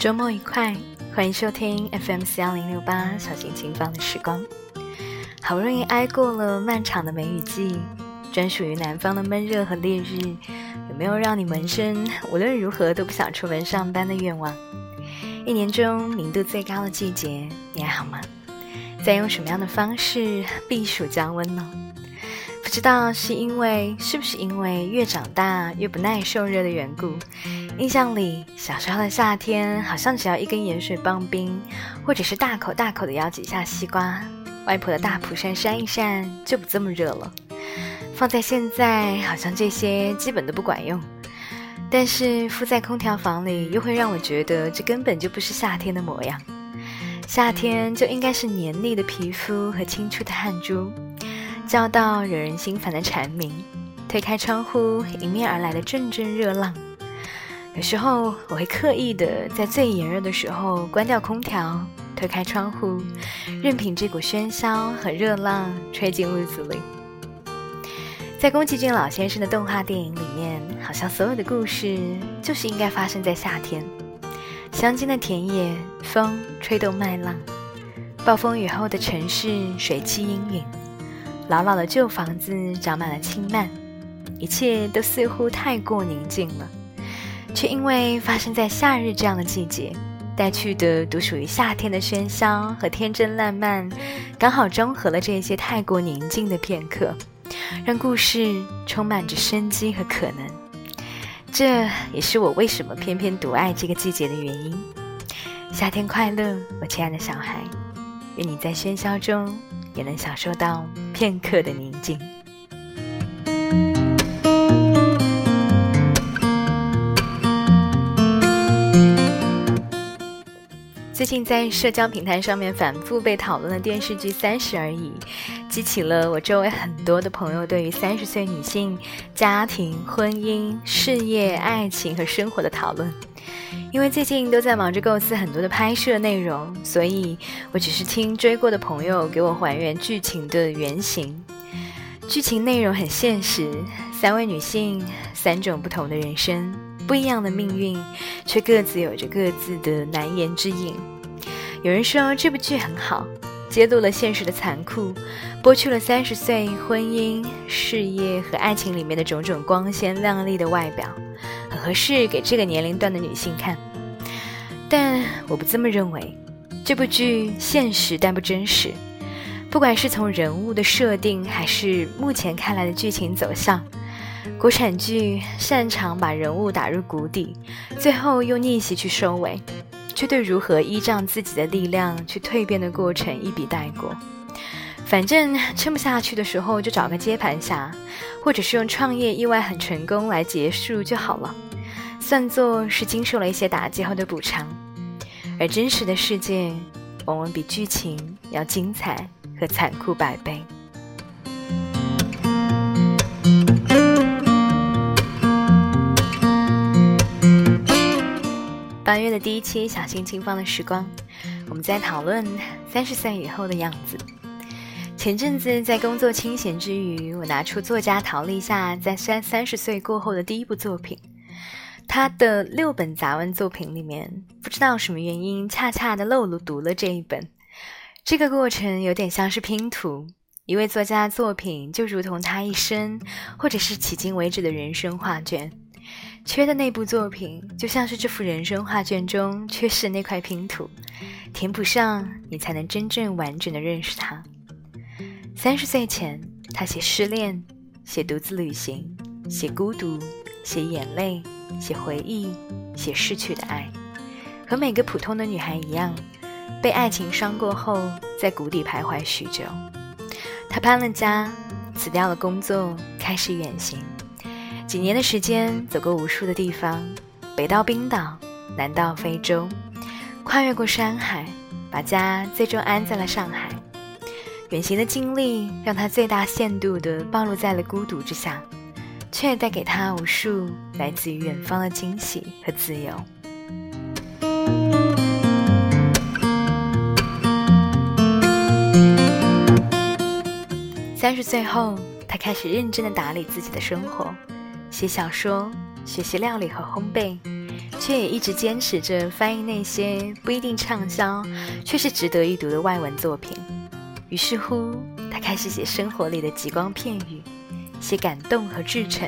周末愉快，欢迎收听 FM 四幺零六八小心情放的时光。好不容易挨过了漫长的梅雨季，专属于南方的闷热和烈日，有没有让你萌生无论如何都不想出门上班的愿望？一年中明度最高的季节，你还好吗？在用什么样的方式避暑降温呢？不知道是因为是不是因为越长大越不耐受热的缘故？印象里小时候的夏天，好像只要一根盐水棒冰，或者是大口大口的咬几下西瓜，外婆的大蒲扇扇一扇就不这么热了。放在现在，好像这些基本都不管用。但是敷在空调房里，又会让我觉得这根本就不是夏天的模样。夏天就应该是黏腻的皮肤和清出的汗珠。叫到惹人心烦的蝉鸣，推开窗户，迎面而来的阵阵热浪。有时候我会刻意的在最炎热的时候关掉空调，推开窗户，任凭这股喧嚣和热浪吹进屋子里。在宫崎骏老先生的动画电影里面，好像所有的故事就是应该发生在夏天。乡间的田野，风吹动麦浪；暴风雨后的城市，水汽氤氲。老老的旧房子长满了青蔓，一切都似乎太过宁静了，却因为发生在夏日这样的季节，带去的独属于夏天的喧嚣和天真烂漫，刚好中和了这些太过宁静的片刻，让故事充满着生机和可能。这也是我为什么偏偏独爱这个季节的原因。夏天快乐，我亲爱的小孩，愿你在喧嚣中。也能享受到片刻的宁静。最近在社交平台上面反复被讨论的电视剧《三十而已》，激起了我周围很多的朋友对于三十岁女性家庭、婚姻、事业、爱情和生活的讨论。因为最近都在忙着构思很多的拍摄内容，所以我只是听追过的朋友给我还原剧情的原型。剧情内容很现实，三位女性，三种不同的人生，不一样的命运，却各自有着各自的难言之隐。有人说这部剧很好，揭露了现实的残酷，剥去了三十岁婚姻、事业和爱情里面的种种光鲜亮丽的外表。很合适给这个年龄段的女性看，但我不这么认为。这部剧现实但不真实，不管是从人物的设定，还是目前看来的剧情走向，国产剧擅长把人物打入谷底，最后用逆袭去收尾，却对如何依仗自己的力量去蜕变的过程一笔带过。反正撑不下去的时候，就找个接盘侠，或者是用创业意外很成功来结束就好了，算作是经受了一些打击后的补偿。而真实的世界，往往比剧情要精彩和残酷百倍。八月的第一期小心轻放的时光，我们在讨论三十岁以后的样子。前阵子在工作清闲之余，我拿出作家陶立夏在三三十岁过后的第一部作品，他的六本杂文作品里面，不知道什么原因，恰恰的漏了读了这一本。这个过程有点像是拼图，一位作家作品就如同他一生，或者是迄今为止的人生画卷，缺的那部作品就像是这幅人生画卷中缺失的那块拼图，填补上，你才能真正完整的认识他。三十岁前，他写失恋，写独自旅行，写孤独，写眼泪，写回忆，写逝去的爱，和每个普通的女孩一样，被爱情伤过后，在谷底徘徊许久。他搬了家，辞掉了工作，开始远行，几年的时间，走过无数的地方，北到冰岛，南到非洲，跨越过山海，把家最终安在了上海。远行的经历让他最大限度地暴露在了孤独之下，却带给他无数来自于远方的惊喜和自由。三十岁后，他开始认真地打理自己的生活，写小说，学习料理和烘焙，却也一直坚持着翻译那些不一定畅销，却是值得一读的外文作品。于是乎，他开始写生活里的极光片语，写感动和至诚，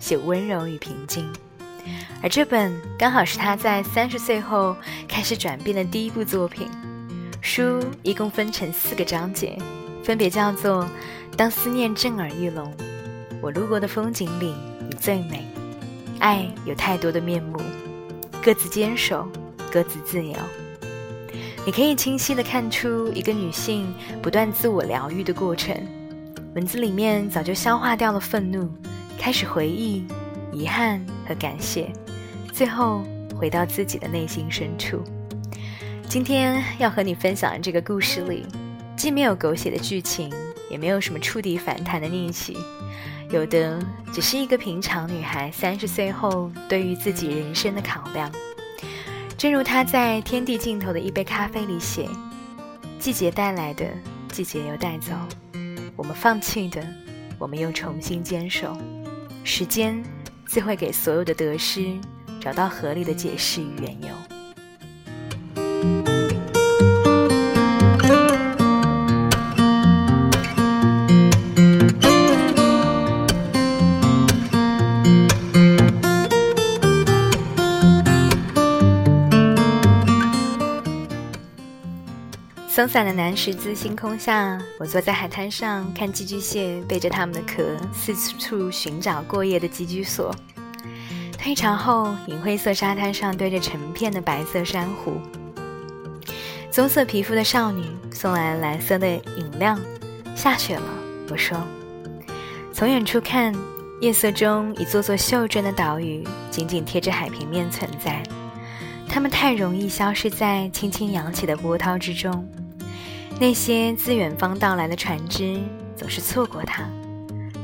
写温柔与平静。而这本刚好是他在三十岁后开始转变的第一部作品。书一共分成四个章节，分别叫做《当思念震耳欲聋》《我路过的风景里你最美》《爱有太多的面目》《各自坚守，各自自由》。你可以清晰地看出一个女性不断自我疗愈的过程。文字里面早就消化掉了愤怒，开始回忆、遗憾和感谢，最后回到自己的内心深处。今天要和你分享的这个故事里，既没有狗血的剧情，也没有什么触底反弹的逆袭，有的只是一个平常女孩三十岁后对于自己人生的考量。正如她在《天地尽头的一杯咖啡》里写：“季节带来的，季节又带走；我们放弃的，我们又重新坚守。时间自会给所有的得失找到合理的解释与缘由。”松散的南十字星空下，我坐在海滩上看寄居蟹背着它们的壳四处寻找过夜的寄居所。退潮后，银灰色沙滩上堆着成片的白色珊瑚。棕色皮肤的少女送来了蓝色的饮料。下雪了，我说。从远处看，夜色中一座座袖珍的岛屿紧紧贴着海平面存在，它们太容易消失在轻轻扬起的波涛之中。那些自远方到来的船只总是错过它，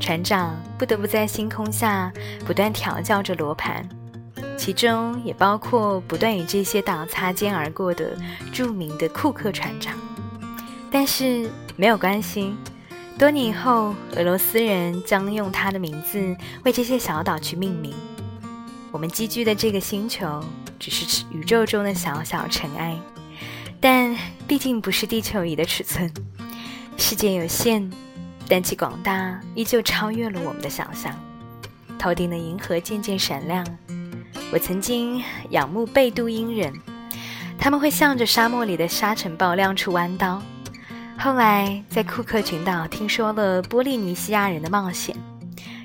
船长不得不在星空下不断调教着罗盘，其中也包括不断与这些岛擦肩而过的著名的库克船长。但是没有关系，多年以后，俄罗斯人将用他的名字为这些小岛去命名。我们寄居的这个星球只是宇宙中的小小尘埃。但毕竟不是地球仪的尺寸，世界有限，但其广大依旧超越了我们的想象。头顶的银河渐渐闪亮，我曾经仰慕贝都因人，他们会向着沙漠里的沙尘暴亮出弯刀。后来在库克群岛听说了波利尼西亚人的冒险，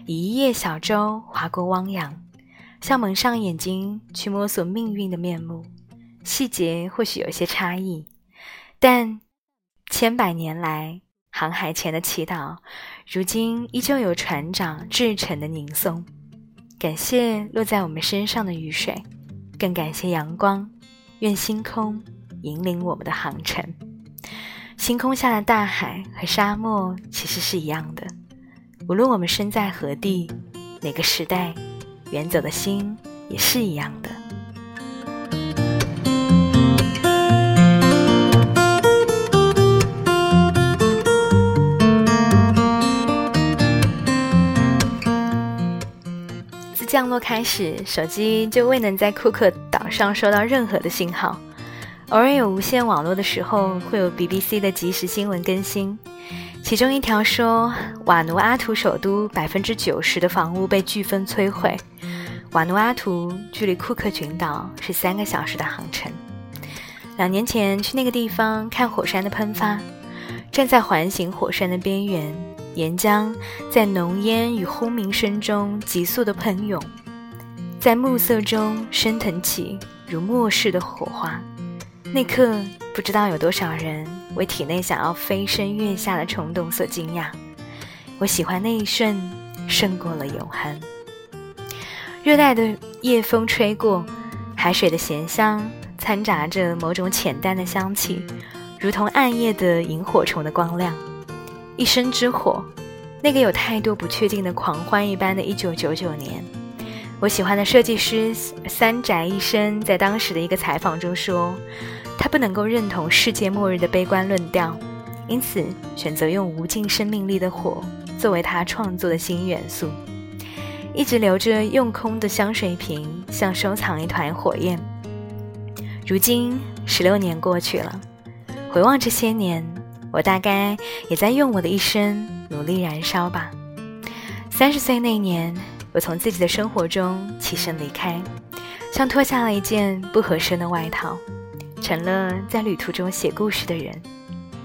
以一叶小舟划过汪洋，像蒙上眼睛去摸索命运的面目。细节或许有些差异，但千百年来航海前的祈祷，如今依旧有船长至诚的吟诵。感谢落在我们身上的雨水，更感谢阳光。愿星空引领我们的航程。星空下的大海和沙漠其实是一样的，无论我们身在何地，哪个时代，远走的心也是一样的。降落开始，手机就未能在库克岛上收到任何的信号。偶尔有无线网络的时候，会有 BBC 的即时新闻更新。其中一条说，瓦努阿图首都百分之九十的房屋被飓风摧毁。瓦努阿图距离库克群岛是三个小时的航程。两年前去那个地方看火山的喷发，站在环形火山的边缘。岩浆在浓烟与轰鸣声中急速的喷涌，在暮色中升腾起如末世的火花。那刻，不知道有多少人为体内想要飞升月下的冲动所惊讶。我喜欢那一瞬，胜过了永恒。热带的夜风吹过，海水的咸香掺杂着某种浅淡的香气，如同暗夜的萤火虫的光亮。一生之火，那个有太多不确定的狂欢一般的1999年，我喜欢的设计师三宅一生在当时的一个采访中说，他不能够认同世界末日的悲观论调，因此选择用无尽生命力的火作为他创作的新元素。一直留着用空的香水瓶，像收藏一团火焰。如今十六年过去了，回望这些年，我大概也在用我的一生努力燃烧吧。三十岁那年，我从自己的生活中起身离开，像脱下了一件不合身的外套，成了在旅途中写故事的人。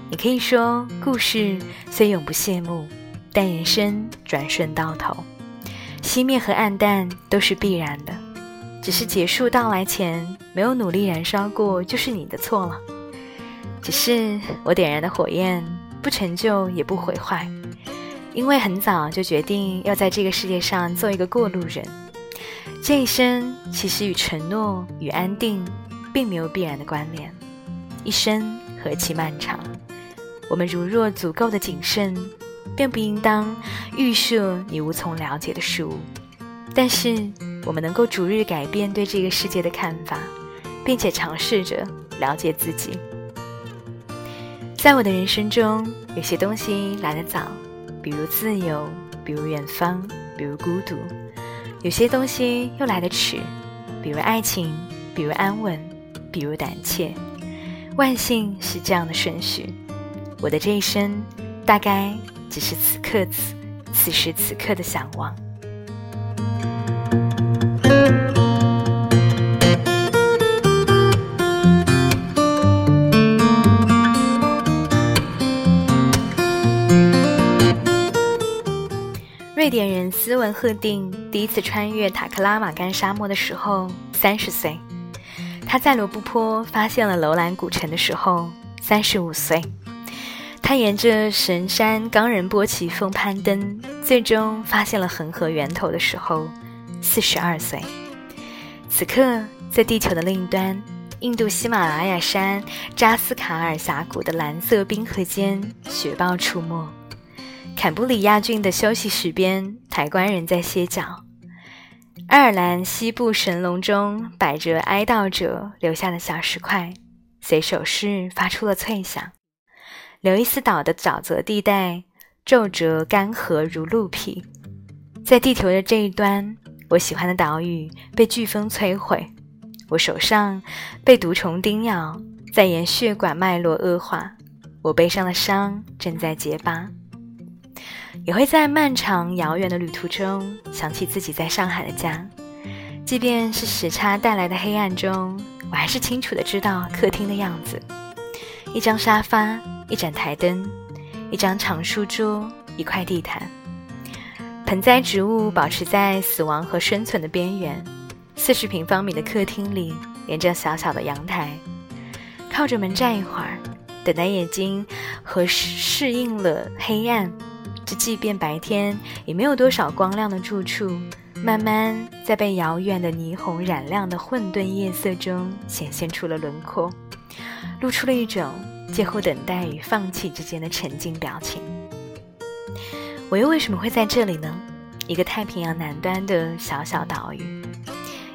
你可以说，故事虽永不谢幕，但人生转瞬到头，熄灭和暗淡都是必然的。只是结束到来前没有努力燃烧过，就是你的错了。只是我点燃的火焰不成就也不毁坏。因为很早就决定要在这个世界上做一个过路人，这一生其实与承诺与安定并没有必然的关联。一生何其漫长，我们如若足够的谨慎，便不应当预设你无从了解的事物。但是我们能够逐日改变对这个世界的看法，并且尝试着了解自己。在我的人生中，有些东西来得早。比如自由，比如远方，比如孤独；有些东西又来得迟，比如爱情，比如安稳，比如胆怯。万幸是这样的顺序。我的这一生，大概只是此刻此此时此刻的向往。典人斯文赫定第一次穿越塔克拉玛干沙漠的时候，三十岁；他在罗布泊发现了楼兰古城的时候，三十五岁；他沿着神山冈仁波齐峰攀登，最终发现了恒河源头的时候，四十二岁。此刻，在地球的另一端，印度喜马拉雅山扎斯卡尔峡谷的蓝色冰河间，雪豹出没。坎布里亚郡的休息室边，抬棺人在歇脚。爱尔兰西部神龙中摆着哀悼者留下的小石块，随手势发出了脆响。刘易斯岛的沼泽地带皱褶干涸如鹿皮。在地球的这一端，我喜欢的岛屿被飓风摧毁，我手上被毒虫叮咬，在沿血管脉络恶化，我背上的伤正在结疤。也会在漫长遥远的旅途中想起自己在上海的家，即便是时差带来的黑暗中，我还是清楚的知道客厅的样子：一张沙发，一盏台灯，一张长书桌，一块地毯。盆栽植物保持在死亡和生存的边缘。四十平方米的客厅里，连着小小的阳台，靠着门站一会儿，等待眼睛和适应了黑暗。即便白天也没有多少光亮的住处，慢慢在被遥远的霓虹染亮的混沌夜色中显现出了轮廓，露出了一种介乎等待与放弃之间的沉静表情。我又为什么会在这里呢？一个太平洋南端的小小岛屿，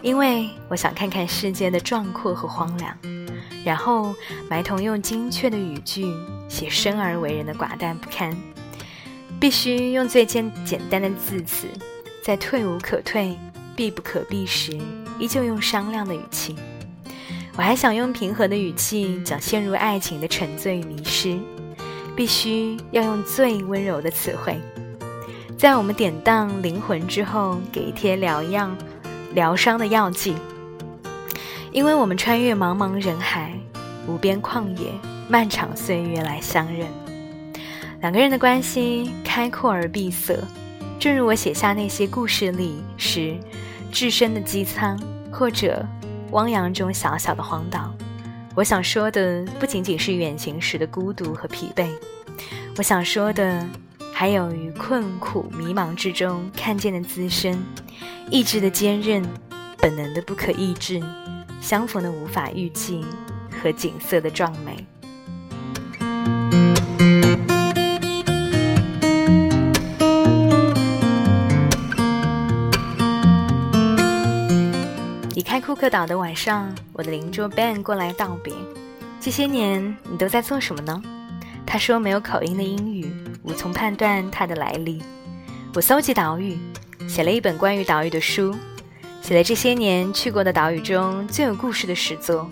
因为我想看看世界的壮阔和荒凉，然后埋头用精确的语句写生而为人的寡淡不堪。必须用最简简单的字词，在退无可退、避不可避时，依旧用商量的语气。我还想用平和的语气讲陷入爱情的沉醉与迷失，必须要用最温柔的词汇，在我们典当灵魂之后，给一贴疗样、疗伤的药剂。因为我们穿越茫茫人海、无边旷野、漫长岁月来相认。两个人的关系开阔而闭塞，正如我写下那些故事里时，置身的机舱，或者汪洋中小小的荒岛。我想说的不仅仅是远行时的孤独和疲惫，我想说的还有于困苦迷茫之中看见的自身，意志的坚韧，本能的不可抑制，相逢的无法预计和景色的壮美。开库克岛的晚上，我的邻桌 Ben 过来道别。这些年你都在做什么呢？他说没有口音的英语，无从判断他的来历。我搜集岛屿，写了一本关于岛屿的书，写了这些年去过的岛屿中最有故事的十座，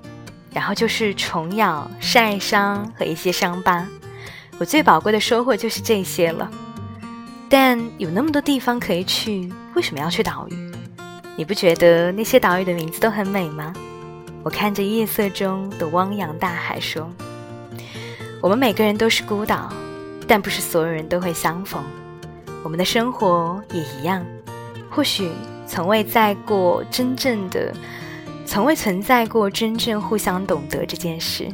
然后就是虫咬、晒伤和一些伤疤。我最宝贵的收获就是这些了。但有那么多地方可以去，为什么要去岛屿？你不觉得那些岛屿的名字都很美吗？我看着夜色中的汪洋大海说：“我们每个人都是孤岛，但不是所有人都会相逢。我们的生活也一样，或许从未在过真正的，从未存在过真正互相懂得这件事。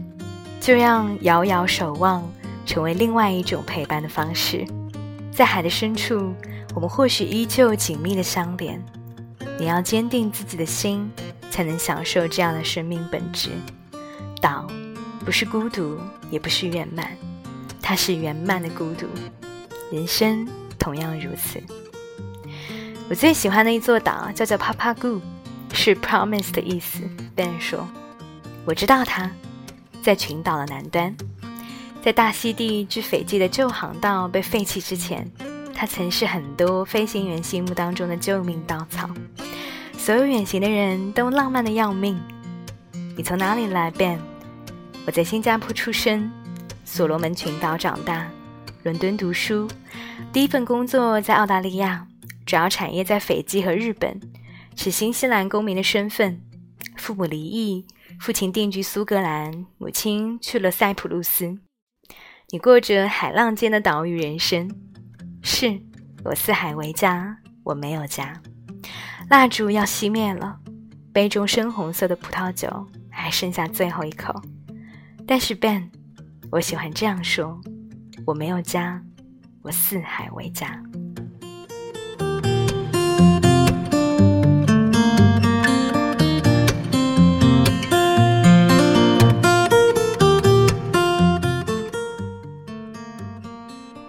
就让遥遥守望成为另外一种陪伴的方式。在海的深处，我们或许依旧紧密的相连。你要坚定自己的心。”才能享受这样的生命本质。岛不是孤独，也不是圆满，它是圆满的孤独。人生同样如此。我最喜欢的一座岛叫做 Papagu，是 Promise 的意思。Ben 说：“我知道它，在群岛的南端，在大溪地至斐济的旧航道被废弃之前，它曾是很多飞行员心目当中的救命稻草。”所有远行的人都浪漫的要命。你从哪里来，Ben？我在新加坡出生，所罗门群岛长大，伦敦读书，第一份工作在澳大利亚，主要产业在斐济和日本，是新西兰公民的身份。父母离异，父亲定居苏格兰，母亲去了塞浦路斯。你过着海浪间的岛屿人生。是我四海为家，我没有家。蜡烛要熄灭了，杯中深红色的葡萄酒还剩下最后一口。但是 Ben，我喜欢这样说：我没有家，我四海为家。